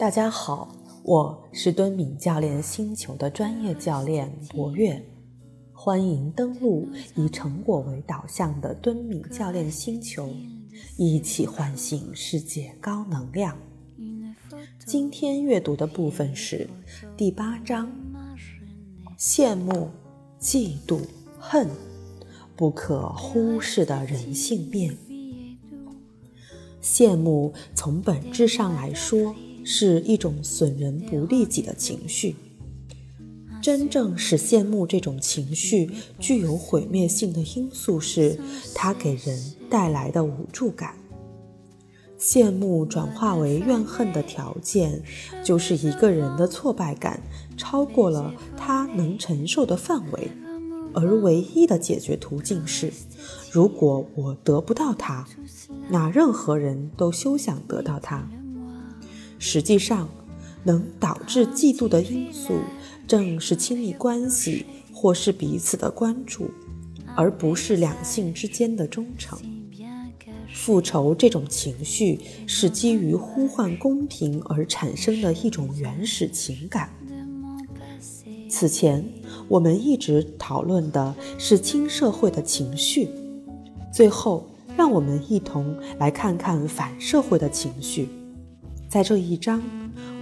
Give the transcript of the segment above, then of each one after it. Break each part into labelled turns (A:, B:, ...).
A: 大家好，我是敦敏教练星球的专业教练博月，欢迎登录以成果为导向的敦敏教练星球，一起唤醒世界高能量。今天阅读的部分是第八章：羡慕、嫉妒、恨，不可忽视的人性面。羡慕从本质上来说。是一种损人不利己的情绪。真正使羡慕这种情绪具有毁灭性的因素是它给人带来的无助感。羡慕转化为怨恨的条件，就是一个人的挫败感超过了他能承受的范围，而唯一的解决途径是：如果我得不到他，那任何人都休想得到他。实际上，能导致嫉妒的因素正是亲密关系或是彼此的关注，而不是两性之间的忠诚。复仇这种情绪是基于呼唤公平而产生的一种原始情感。此前我们一直讨论的是亲社会的情绪，最后让我们一同来看看反社会的情绪。在这一章，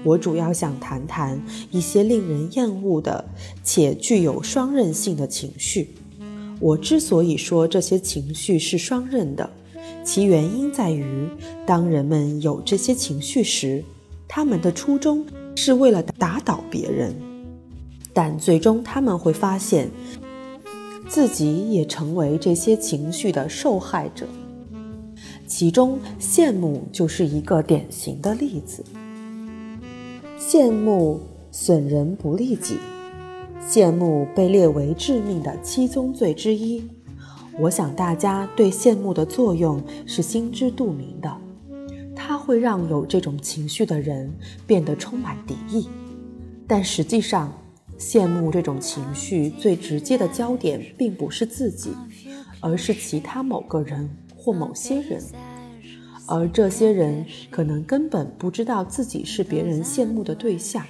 A: 我主要想谈谈一些令人厌恶的且具有双刃性的情绪。我之所以说这些情绪是双刃的，其原因在于，当人们有这些情绪时，他们的初衷是为了打倒别人，但最终他们会发现自己也成为这些情绪的受害者。其中，羡慕就是一个典型的例子。羡慕损人不利己，羡慕被列为致命的七宗罪之一。我想大家对羡慕的作用是心知肚明的，它会让有这种情绪的人变得充满敌意。但实际上，羡慕这种情绪最直接的焦点并不是自己，而是其他某个人。或某些人，而这些人可能根本不知道自己是别人羡慕的对象。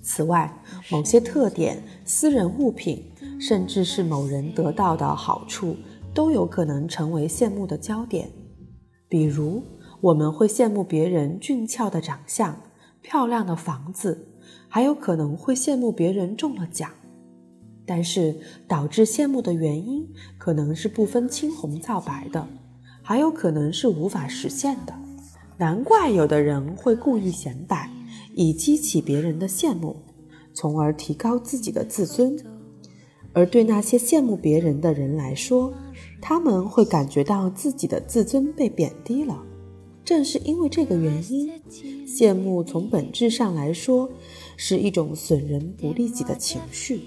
A: 此外，某些特点、私人物品，甚至是某人得到的好处，都有可能成为羡慕的焦点。比如，我们会羡慕别人俊俏的长相、漂亮的房子，还有可能会羡慕别人中了奖。但是，导致羡慕的原因可能是不分青红皂白的。还有可能是无法实现的，难怪有的人会故意显摆，以激起别人的羡慕，从而提高自己的自尊。而对那些羡慕别人的人来说，他们会感觉到自己的自尊被贬低了。正是因为这个原因，羡慕从本质上来说是一种损人不利己的情绪。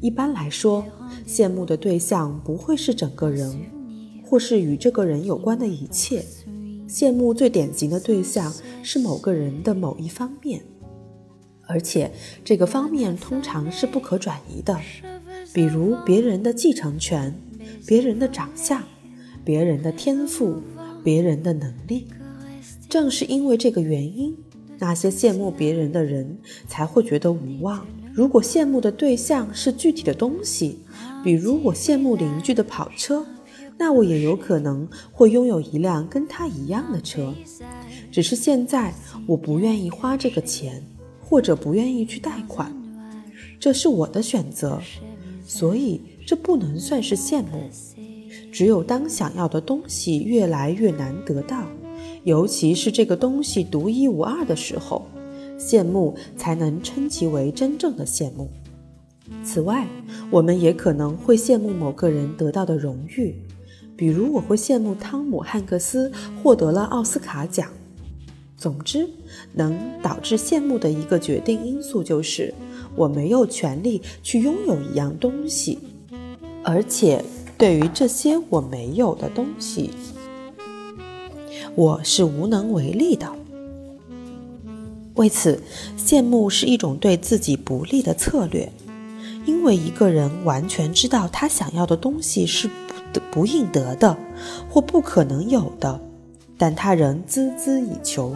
A: 一般来说，羡慕的对象不会是整个人。或是与这个人有关的一切，羡慕最典型的对象是某个人的某一方面，而且这个方面通常是不可转移的，比如别人的继承权、别人的长相、别人的天赋、别人的能力。正是因为这个原因，那些羡慕别人的人才会觉得无望。如果羡慕的对象是具体的东西，比如我羡慕邻居的跑车。那我也有可能会拥有一辆跟他一样的车，只是现在我不愿意花这个钱，或者不愿意去贷款，这是我的选择，所以这不能算是羡慕。只有当想要的东西越来越难得到，尤其是这个东西独一无二的时候，羡慕才能称其为真正的羡慕。此外，我们也可能会羡慕某个人得到的荣誉。比如，我会羡慕汤姆·汉克斯获得了奥斯卡奖。总之，能导致羡慕的一个决定因素就是，我没有权利去拥有一样东西，而且对于这些我没有的东西，我是无能为力的。为此，羡慕是一种对自己不利的策略，因为一个人完全知道他想要的东西是。不应得的，或不可能有的，但他仍孜孜以求。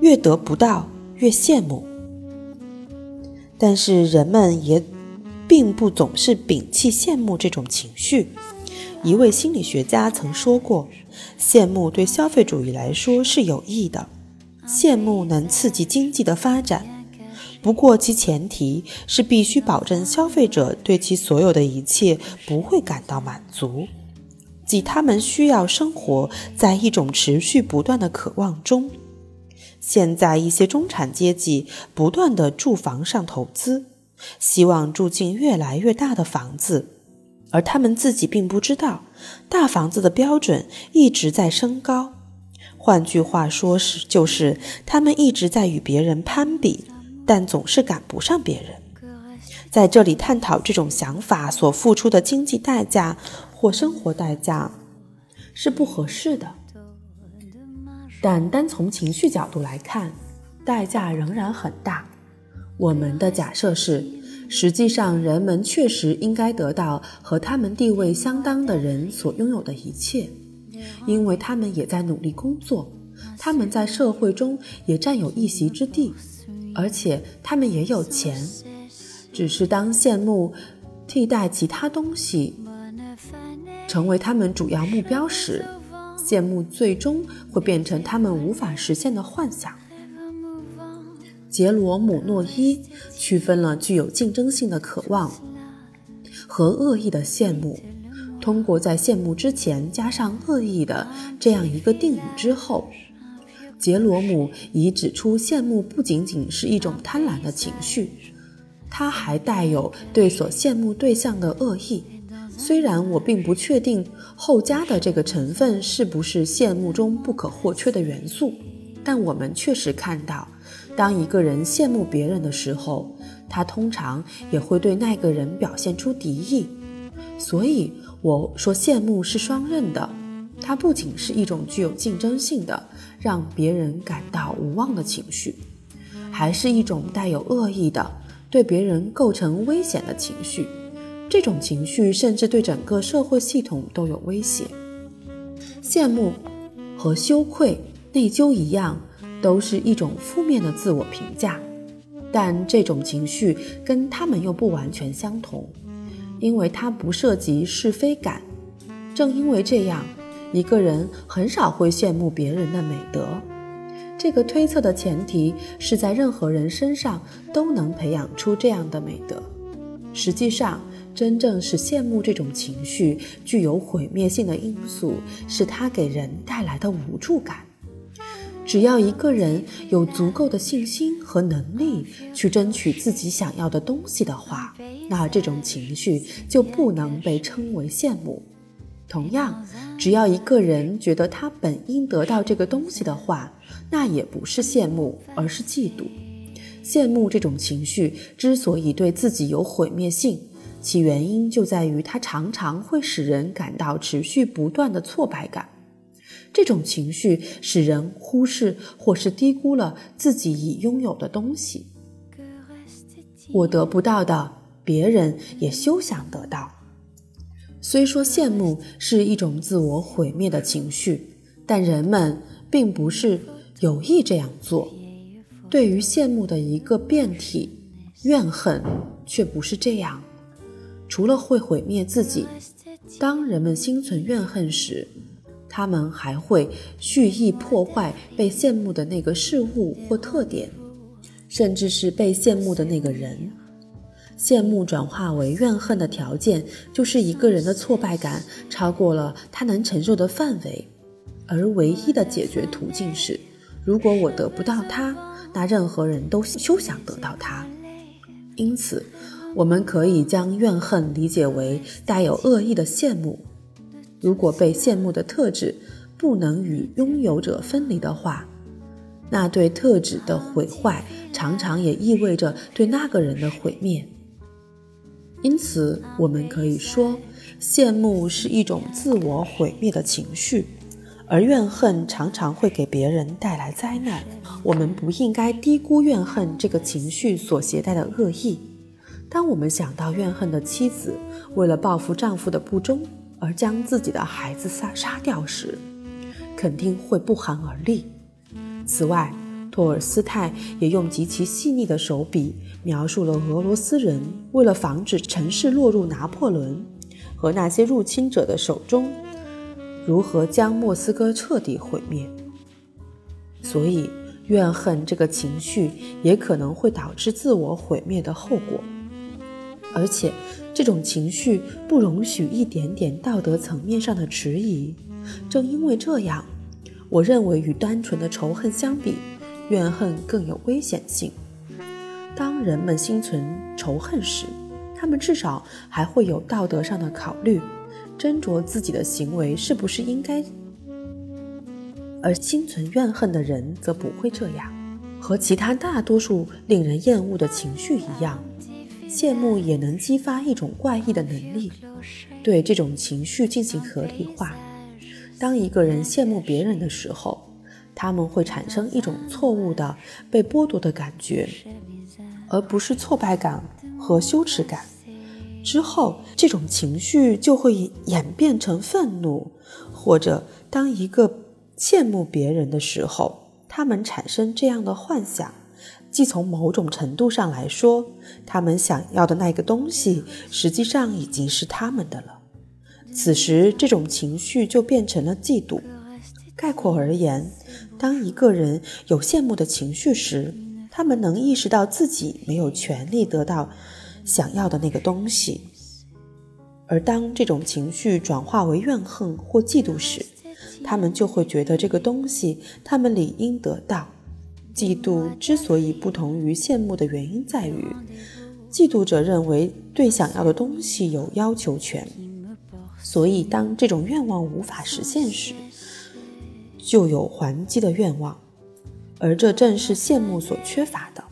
A: 越得不到越羡慕。但是人们也并不总是摒弃羡慕这种情绪。一位心理学家曾说过：“羡慕对消费主义来说是有益的，羡慕能刺激经济的发展。不过其前提是必须保证消费者对其所有的一切不会感到满足，即他们需要生活在一种持续不断的渴望中。”现在一些中产阶级不断的住房上投资，希望住进越来越大的房子，而他们自己并不知道，大房子的标准一直在升高。换句话说，是就是他们一直在与别人攀比，但总是赶不上别人。在这里探讨这种想法所付出的经济代价或生活代价，是不合适的。但单从情绪角度来看，代价仍然很大。我们的假设是，实际上人们确实应该得到和他们地位相当的人所拥有的一切，因为他们也在努力工作，他们在社会中也占有一席之地，而且他们也有钱。只是当羡慕替代其他东西成为他们主要目标时，羡慕最终会变成他们无法实现的幻想。杰罗姆诺伊区分了具有竞争性的渴望和恶意的羡慕。通过在羡慕之前加上恶意的这样一个定语之后，杰罗姆已指出，羡慕不仅仅是一种贪婪的情绪，它还带有对所羡慕对象的恶意。虽然我并不确定后加的这个成分是不是羡慕中不可或缺的元素，但我们确实看到，当一个人羡慕别人的时候，他通常也会对那个人表现出敌意。所以我说，羡慕是双刃的，它不仅是一种具有竞争性的让别人感到无望的情绪，还是一种带有恶意的对别人构成危险的情绪。这种情绪甚至对整个社会系统都有威胁。羡慕和羞愧、内疚一样，都是一种负面的自我评价，但这种情绪跟他们又不完全相同，因为它不涉及是非感。正因为这样，一个人很少会羡慕别人的美德。这个推测的前提是在任何人身上都能培养出这样的美德。实际上，真正使羡慕这种情绪具有毁灭性的因素，是它给人带来的无助感。只要一个人有足够的信心和能力去争取自己想要的东西的话，那这种情绪就不能被称为羡慕。同样，只要一个人觉得他本应得到这个东西的话，那也不是羡慕，而是嫉妒。羡慕这种情绪之所以对自己有毁灭性，其原因就在于它常常会使人感到持续不断的挫败感。这种情绪使人忽视或是低估了自己已拥有的东西。我得不到的，别人也休想得到。虽说羡慕是一种自我毁灭的情绪，但人们并不是有意这样做。对于羡慕的一个变体，怨恨却不是这样。除了会毁灭自己，当人们心存怨恨时，他们还会蓄意破坏被羡慕的那个事物或特点，甚至是被羡慕的那个人。羡慕转化为怨恨的条件，就是一个人的挫败感超过了他能承受的范围，而唯一的解决途径是：如果我得不到他，那任何人都休想得到他。因此。我们可以将怨恨理解为带有恶意的羡慕。如果被羡慕的特质不能与拥有者分离的话，那对特质的毁坏常常也意味着对那个人的毁灭。因此，我们可以说，羡慕是一种自我毁灭的情绪，而怨恨常常会给别人带来灾难。我们不应该低估怨恨这个情绪所携带的恶意。当我们想到怨恨的妻子为了报复丈夫的不忠而将自己的孩子杀杀掉时，肯定会不寒而栗。此外，托尔斯泰也用极其细腻的手笔描述了俄罗斯人为了防止城市落入拿破仑和那些入侵者的手中，如何将莫斯科彻底毁灭。所以，怨恨这个情绪也可能会导致自我毁灭的后果，而且这种情绪不容许一点点道德层面上的迟疑。正因为这样，我认为与单纯的仇恨相比，怨恨更有危险性。当人们心存仇恨时，他们至少还会有道德上的考虑，斟酌自己的行为是不是应该；而心存怨恨的人则不会这样。和其他大多数令人厌恶的情绪一样，羡慕也能激发一种怪异的能力，对这种情绪进行合理化。当一个人羡慕别人的时候，他们会产生一种错误的被剥夺的感觉，而不是挫败感和羞耻感。之后，这种情绪就会演变成愤怒，或者当一个羡慕别人的时候，他们产生这样的幻想，即从某种程度上来说，他们想要的那个东西实际上已经是他们的了。此时，这种情绪就变成了嫉妒。概括而言，当一个人有羡慕的情绪时，他们能意识到自己没有权利得到想要的那个东西；而当这种情绪转化为怨恨或嫉妒时，他们就会觉得这个东西他们理应得到。嫉妒之所以不同于羡慕的原因在于，嫉妒者认为对想要的东西有要求权。所以，当这种愿望无法实现时，就有还击的愿望，而这正是羡慕所缺乏的。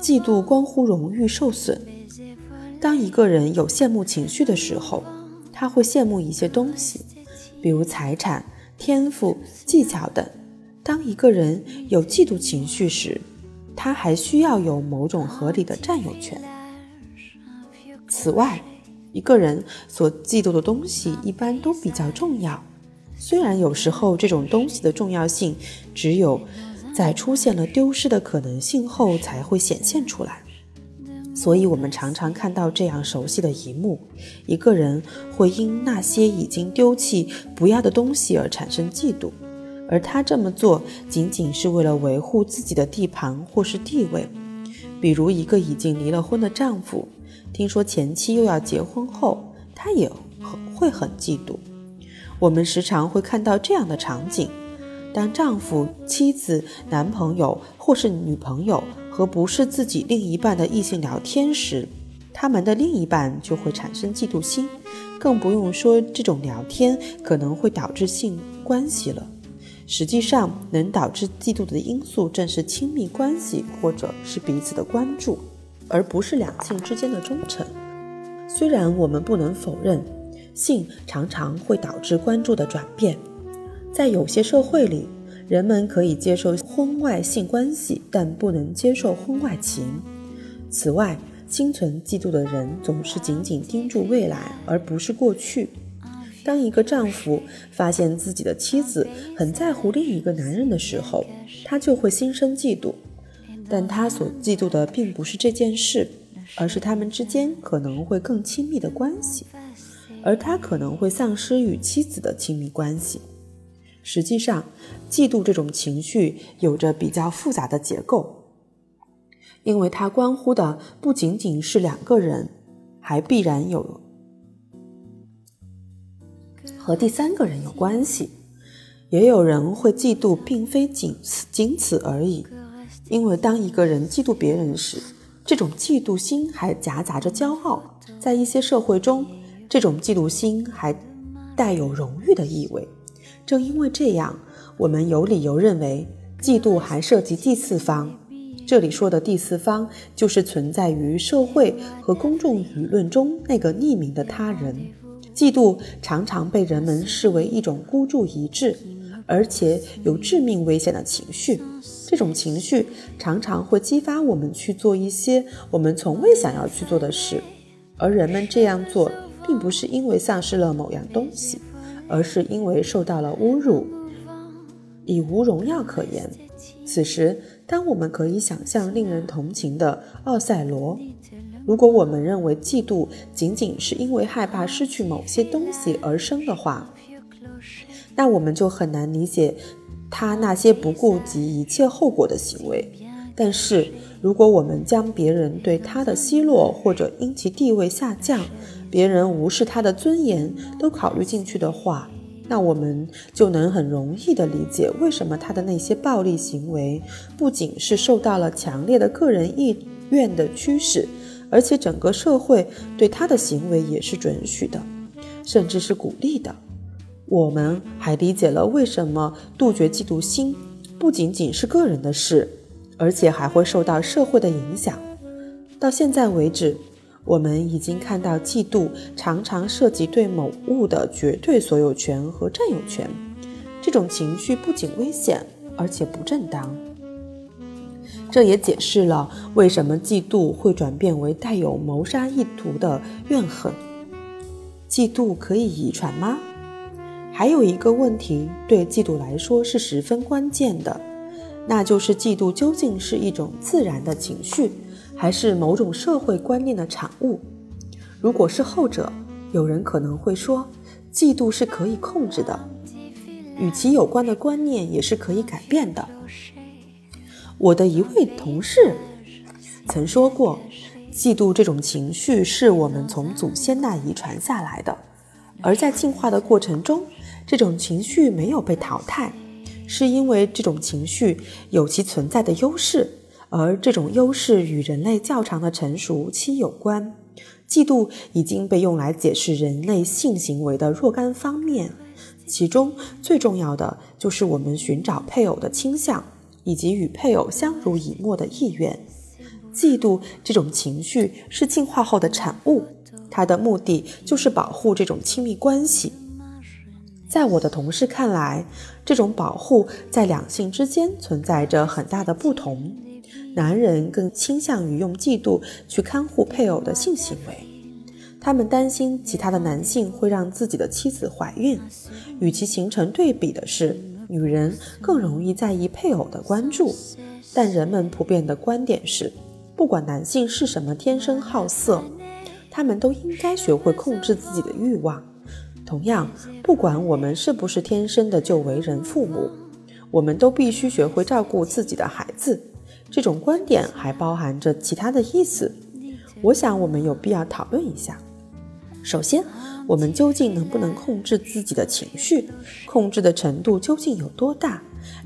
A: 嫉妒关乎荣誉受损。当一个人有羡慕情绪的时候，他会羡慕一些东西，比如财产、天赋、技巧等。当一个人有嫉妒情绪时，他还需要有某种合理的占有权。此外，一个人所嫉妒的东西一般都比较重要，虽然有时候这种东西的重要性只有在出现了丢失的可能性后才会显现出来。所以，我们常常看到这样熟悉的一幕：一个人会因那些已经丢弃、不要的东西而产生嫉妒，而他这么做仅仅是为了维护自己的地盘或是地位。比如，一个已经离了婚的丈夫。听说前妻又要结婚后，他也会很嫉妒。我们时常会看到这样的场景：当丈夫、妻子、男朋友或是女朋友和不是自己另一半的异性聊天时，他们的另一半就会产生嫉妒心。更不用说这种聊天可能会导致性关系了。实际上，能导致嫉妒的因素正是亲密关系或者是彼此的关注。而不是两性之间的忠诚。虽然我们不能否认，性常常会导致关注的转变，在有些社会里，人们可以接受婚外性关系，但不能接受婚外情。此外，心存嫉妒的人总是紧紧盯住未来，而不是过去。当一个丈夫发现自己的妻子很在乎另一个男人的时候，他就会心生嫉妒。但他所嫉妒的并不是这件事，而是他们之间可能会更亲密的关系，而他可能会丧失与妻子的亲密关系。实际上，嫉妒这种情绪有着比较复杂的结构，因为它关乎的不仅仅是两个人，还必然有和第三个人有关系。也有人会嫉妒，并非仅此仅此而已。因为当一个人嫉妒别人时，这种嫉妒心还夹杂着骄傲，在一些社会中，这种嫉妒心还带有荣誉的意味。正因为这样，我们有理由认为，嫉妒还涉及第四方。这里说的第四方，就是存在于社会和公众舆论中那个匿名的他人。嫉妒常常被人们视为一种孤注一掷，而且有致命危险的情绪。这种情绪常常会激发我们去做一些我们从未想要去做的事，而人们这样做并不是因为丧失了某样东西，而是因为受到了侮辱，已无荣耀可言。此时，当我们可以想象令人同情的奥赛罗，如果我们认为嫉妒仅仅是因为害怕失去某些东西而生的话，那我们就很难理解他那些不顾及一切后果的行为。但是，如果我们将别人对他的奚落或者因其地位下降，别人无视他的尊严都考虑进去的话，那我们就能很容易地理解为什么他的那些暴力行为不仅是受到了强烈的个人意愿的驱使，而且整个社会对他的行为也是准许的，甚至是鼓励的。我们还理解了为什么杜绝嫉妒心不仅仅是个人的事，而且还会受到社会的影响。到现在为止。我们已经看到，嫉妒常常涉及对某物的绝对所有权和占有权。这种情绪不仅危险，而且不正当。这也解释了为什么嫉妒会转变为带有谋杀意图的怨恨。嫉妒可以遗传吗？还有一个问题对嫉妒来说是十分关键的，那就是嫉妒究竟是一种自然的情绪。还是某种社会观念的产物。如果是后者，有人可能会说，嫉妒是可以控制的，与其有关的观念也是可以改变的。我的一位同事曾说过，嫉妒这种情绪是我们从祖先那遗传下来的，而在进化的过程中，这种情绪没有被淘汰，是因为这种情绪有其存在的优势。而这种优势与人类较长的成熟期有关。嫉妒已经被用来解释人类性行为的若干方面，其中最重要的就是我们寻找配偶的倾向，以及与配偶相濡以沫的意愿。嫉妒这种情绪是进化后的产物，它的目的就是保护这种亲密关系。在我的同事看来，这种保护在两性之间存在着很大的不同。男人更倾向于用嫉妒去看护配偶的性行为，他们担心其他的男性会让自己的妻子怀孕。与其形成对比的是，女人更容易在意配偶的关注。但人们普遍的观点是，不管男性是什么天生好色，他们都应该学会控制自己的欲望。同样，不管我们是不是天生的就为人父母，我们都必须学会照顾自己的孩子。这种观点还包含着其他的意思，我想我们有必要讨论一下。首先，我们究竟能不能控制自己的情绪？控制的程度究竟有多大？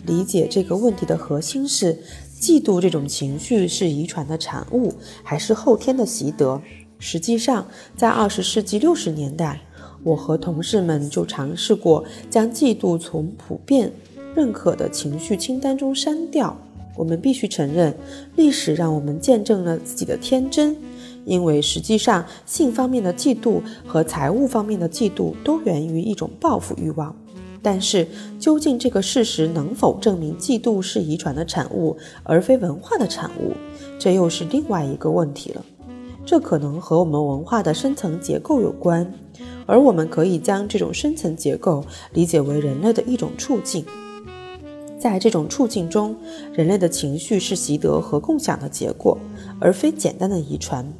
A: 理解这个问题的核心是：嫉妒这种情绪是遗传的产物，还是后天的习得？实际上，在二十世纪六十年代，我和同事们就尝试过将嫉妒从普遍认可的情绪清单中删掉。我们必须承认，历史让我们见证了自己的天真，因为实际上，性方面的嫉妒和财务方面的嫉妒都源于一种报复欲望。但是，究竟这个事实能否证明嫉妒是遗传的产物，而非文化的产物，这又是另外一个问题了。这可能和我们文化的深层结构有关，而我们可以将这种深层结构理解为人类的一种处境。在这种处境中，人类的情绪是习得和共享的结果，而非简单的遗传。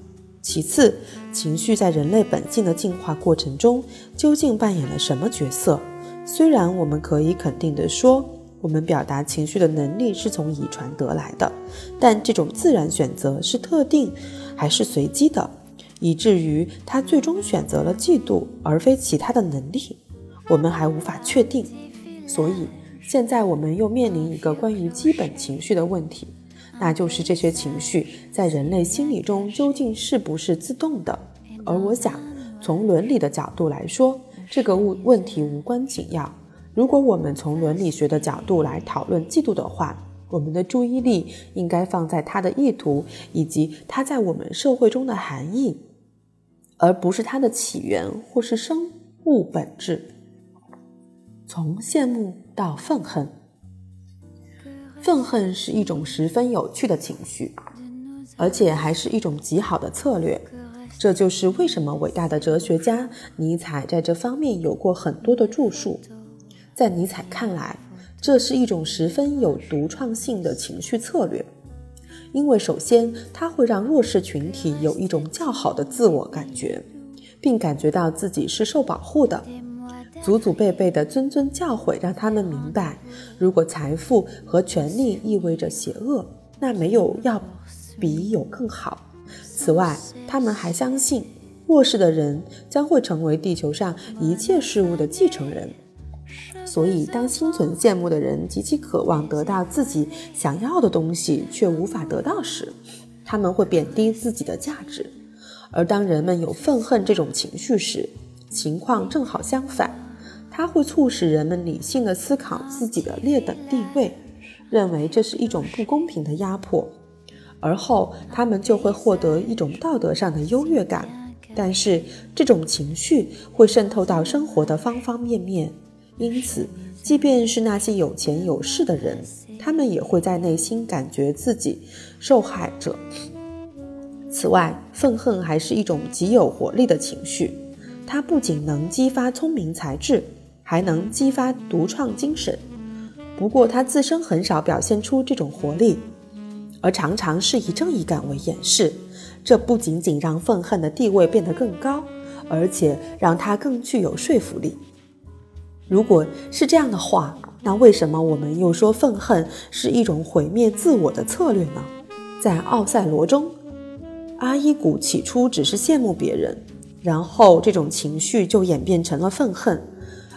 A: 其次，情绪在人类本性的进化过程中究竟扮演了什么角色？虽然我们可以肯定地说，我们表达情绪的能力是从遗传得来的，但这种自然选择是特定还是随机的，以至于他最终选择了嫉妒而非其他的能力，我们还无法确定。所以。现在我们又面临一个关于基本情绪的问题，那就是这些情绪在人类心理中究竟是不是自动的？而我想，从伦理的角度来说，这个问问题无关紧要。如果我们从伦理学的角度来讨论嫉妒的话，我们的注意力应该放在它的意图以及它在我们社会中的含义，而不是它的起源或是生物本质。从羡慕到愤恨，愤恨是一种十分有趣的情绪，而且还是一种极好的策略。这就是为什么伟大的哲学家尼采在这方面有过很多的著述。在尼采看来，这是一种十分有独创性的情绪策略，因为首先它会让弱势群体有一种较好的自我感觉，并感觉到自己是受保护的。祖祖辈辈的谆谆教诲让他们明白，如果财富和权力意味着邪恶，那没有要比有更好。此外，他们还相信弱势的人将会成为地球上一切事物的继承人。所以，当心存羡慕的人极其渴望得到自己想要的东西却无法得到时，他们会贬低自己的价值；而当人们有愤恨这种情绪时，情况正好相反。它会促使人们理性的思考自己的劣等地位，认为这是一种不公平的压迫，而后他们就会获得一种道德上的优越感。但是这种情绪会渗透到生活的方方面面，因此，即便是那些有钱有势的人，他们也会在内心感觉自己受害者。此外，愤恨还是一种极有活力的情绪，它不仅能激发聪明才智。还能激发独创精神，不过他自身很少表现出这种活力，而常常是以正义感为掩饰。这不仅仅让愤恨的地位变得更高，而且让他更具有说服力。如果是这样的话，那为什么我们又说愤恨是一种毁灭自我的策略呢？在奥赛罗中，阿伊古起初只是羡慕别人，然后这种情绪就演变成了愤恨。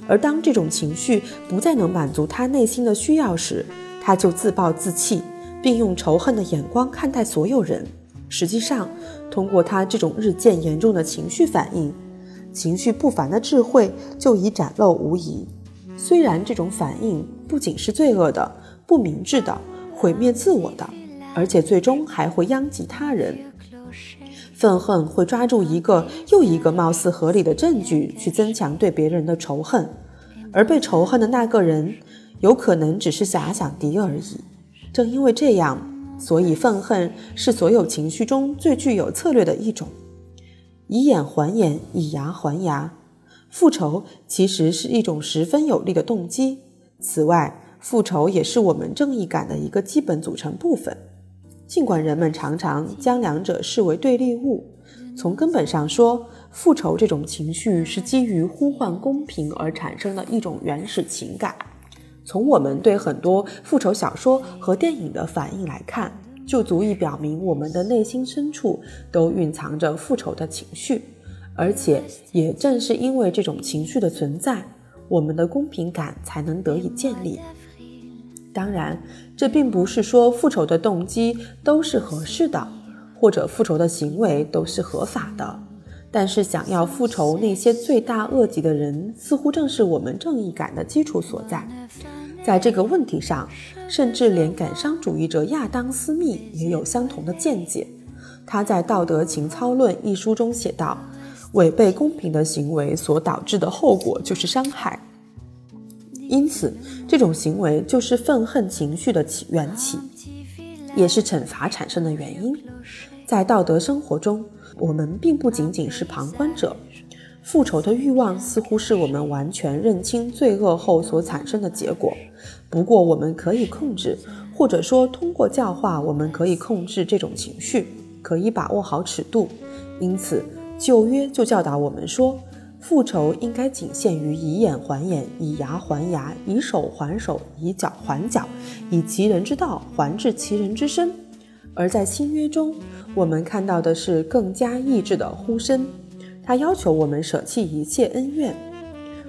A: 而当这种情绪不再能满足他内心的需要时，他就自暴自弃，并用仇恨的眼光看待所有人。实际上，通过他这种日渐严重的情绪反应，情绪不凡的智慧就已展露无遗。虽然这种反应不仅是罪恶的、不明智的、毁灭自我的，而且最终还会殃及他人。愤恨会抓住一个又一个貌似合理的证据去增强对别人的仇恨，而被仇恨的那个人有可能只是假想敌而已。正因为这样，所以愤恨是所有情绪中最具有策略的一种，以眼还眼，以牙还牙。复仇其实是一种十分有力的动机。此外，复仇也是我们正义感的一个基本组成部分。尽管人们常常将两者视为对立物，从根本上说，复仇这种情绪是基于呼唤公平而产生的一种原始情感。从我们对很多复仇小说和电影的反应来看，就足以表明我们的内心深处都蕴藏着复仇的情绪，而且也正是因为这种情绪的存在，我们的公平感才能得以建立。当然，这并不是说复仇的动机都是合适的，或者复仇的行为都是合法的。但是，想要复仇那些罪大恶极的人，似乎正是我们正义感的基础所在。在这个问题上，甚至连感伤主义者亚当·斯密也有相同的见解。他在《道德情操论》一书中写道：“违背公平的行为所导致的后果就是伤害。”因此，这种行为就是愤恨情绪的起源起，也是惩罚产生的原因。在道德生活中，我们并不仅仅是旁观者。复仇的欲望似乎是我们完全认清罪恶后所产生的结果。不过，我们可以控制，或者说通过教化，我们可以控制这种情绪，可以把握好尺度。因此，旧约就教导我们说。复仇应该仅限于以眼还眼，以牙还牙，以手还手，以脚还脚，以其人之道还治其人之身。而在新约中，我们看到的是更加意志的呼声，他要求我们舍弃一切恩怨。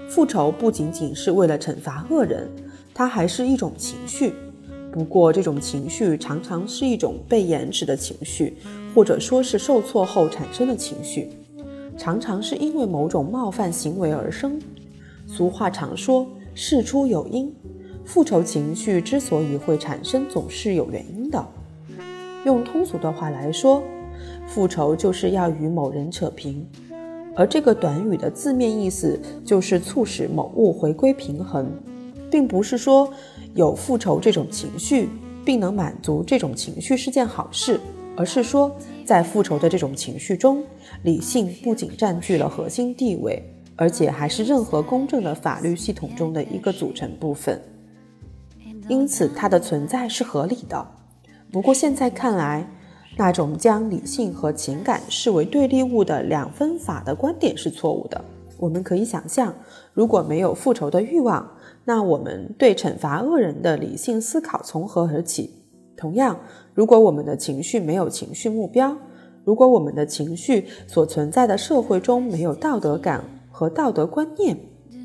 A: 复仇不仅仅是为了惩罚恶人，它还是一种情绪。不过，这种情绪常常是一种被延迟的情绪，或者说是受挫后产生的情绪。常常是因为某种冒犯行为而生。俗话常说“事出有因”，复仇情绪之所以会产生，总是有原因的。用通俗的话来说，复仇就是要与某人扯平，而这个短语的字面意思就是促使某物回归平衡，并不是说有复仇这种情绪，并能满足这种情绪是件好事。而是说，在复仇的这种情绪中，理性不仅占据了核心地位，而且还是任何公正的法律系统中的一个组成部分。因此它的存在是合理的。不过现在看来，那种将理性和情感视为对立物的两分法的观点是错误的。我们可以想象，如果没有复仇的欲望，那我们对惩罚恶人的理性思考从何而起？同样，如果我们的情绪没有情绪目标，如果我们的情绪所存在的社会中没有道德感和道德观念，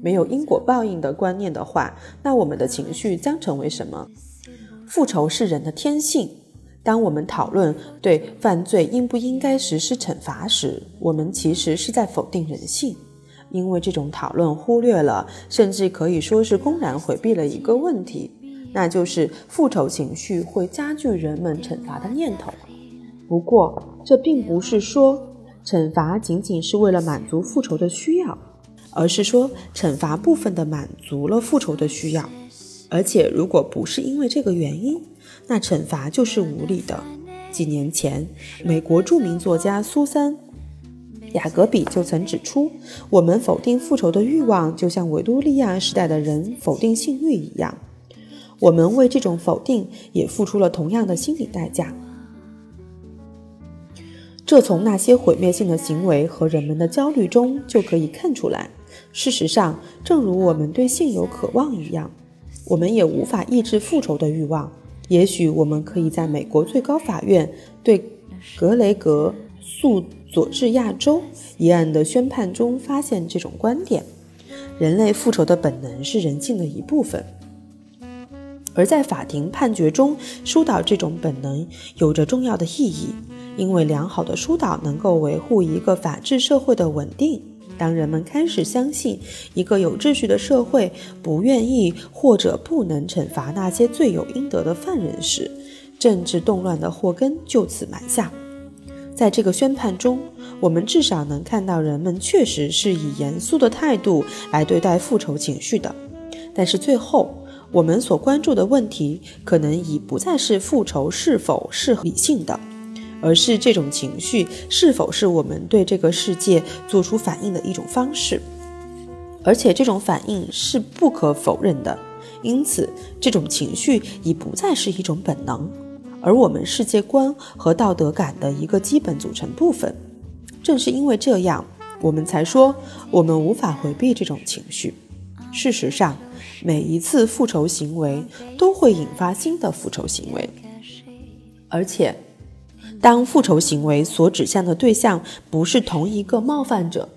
A: 没有因果报应的观念的话，那我们的情绪将成为什么？复仇是人的天性。当我们讨论对犯罪应不应该实施惩罚时，我们其实是在否定人性，因为这种讨论忽略了，甚至可以说是公然回避了一个问题，那就是复仇情绪会加剧人们惩罚的念头。不过，这并不是说惩罚仅仅是为了满足复仇的需要，而是说惩罚部分的满足了复仇的需要。而且，如果不是因为这个原因，那惩罚就是无理的。几年前，美国著名作家苏珊·雅各比就曾指出，我们否定复仇的欲望，就像维多利亚时代的人否定性欲一样。我们为这种否定也付出了同样的心理代价。这从那些毁灭性的行为和人们的焦虑中就可以看出来。事实上，正如我们对性有渴望一样，我们也无法抑制复仇的欲望。也许我们可以在美国最高法院对格雷格诉佐治亚州一案的宣判中发现这种观点：人类复仇的本能是人性的一部分。而在法庭判决中疏导这种本能有着重要的意义。因为良好的疏导能够维护一个法治社会的稳定。当人们开始相信一个有秩序的社会不愿意或者不能惩罚那些罪有应得的犯人时，政治动乱的祸根就此埋下。在这个宣判中，我们至少能看到人们确实是以严肃的态度来对待复仇情绪的。但是最后，我们所关注的问题可能已不再是复仇是否是理性的。而是这种情绪是否是我们对这个世界做出反应的一种方式，而且这种反应是不可否认的。因此，这种情绪已不再是一种本能，而我们世界观和道德感的一个基本组成部分。正是因为这样，我们才说我们无法回避这种情绪。事实上，每一次复仇行为都会引发新的复仇行为，而且。当复仇行为所指向的对象不是同一个冒犯者，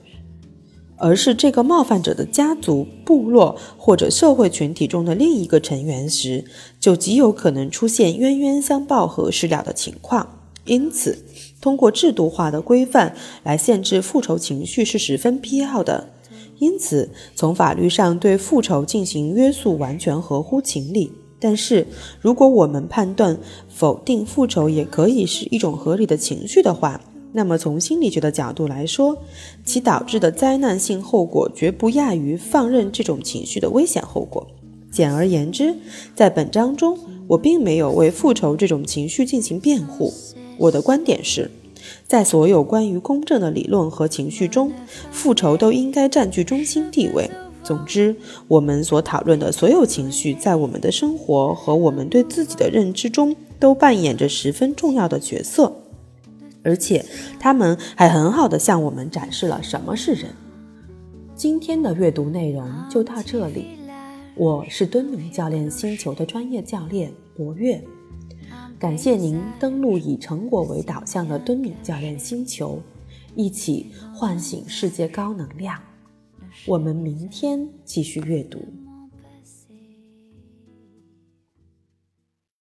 A: 而是这个冒犯者的家族、部落或者社会群体中的另一个成员时，就极有可能出现冤冤相报何时了的情况。因此，通过制度化的规范来限制复仇情绪是十分必要的。因此，从法律上对复仇进行约束完全合乎情理。但是，如果我们判断否定复仇也可以是一种合理的情绪的话，那么从心理学的角度来说，其导致的灾难性后果绝不亚于放任这种情绪的危险后果。简而言之，在本章中，我并没有为复仇这种情绪进行辩护。我的观点是，在所有关于公正的理论和情绪中，复仇都应该占据中心地位。总之，我们所讨论的所有情绪，在我们的生活和我们对自己的认知中，都扮演着十分重要的角色，而且他们还很好的向我们展示了什么是人。今天的阅读内容就到这里，我是敦明教练星球的专业教练博月，感谢您登录以成果为导向的敦敏教练星球，一起唤醒世界高能量。我们明天继续阅读。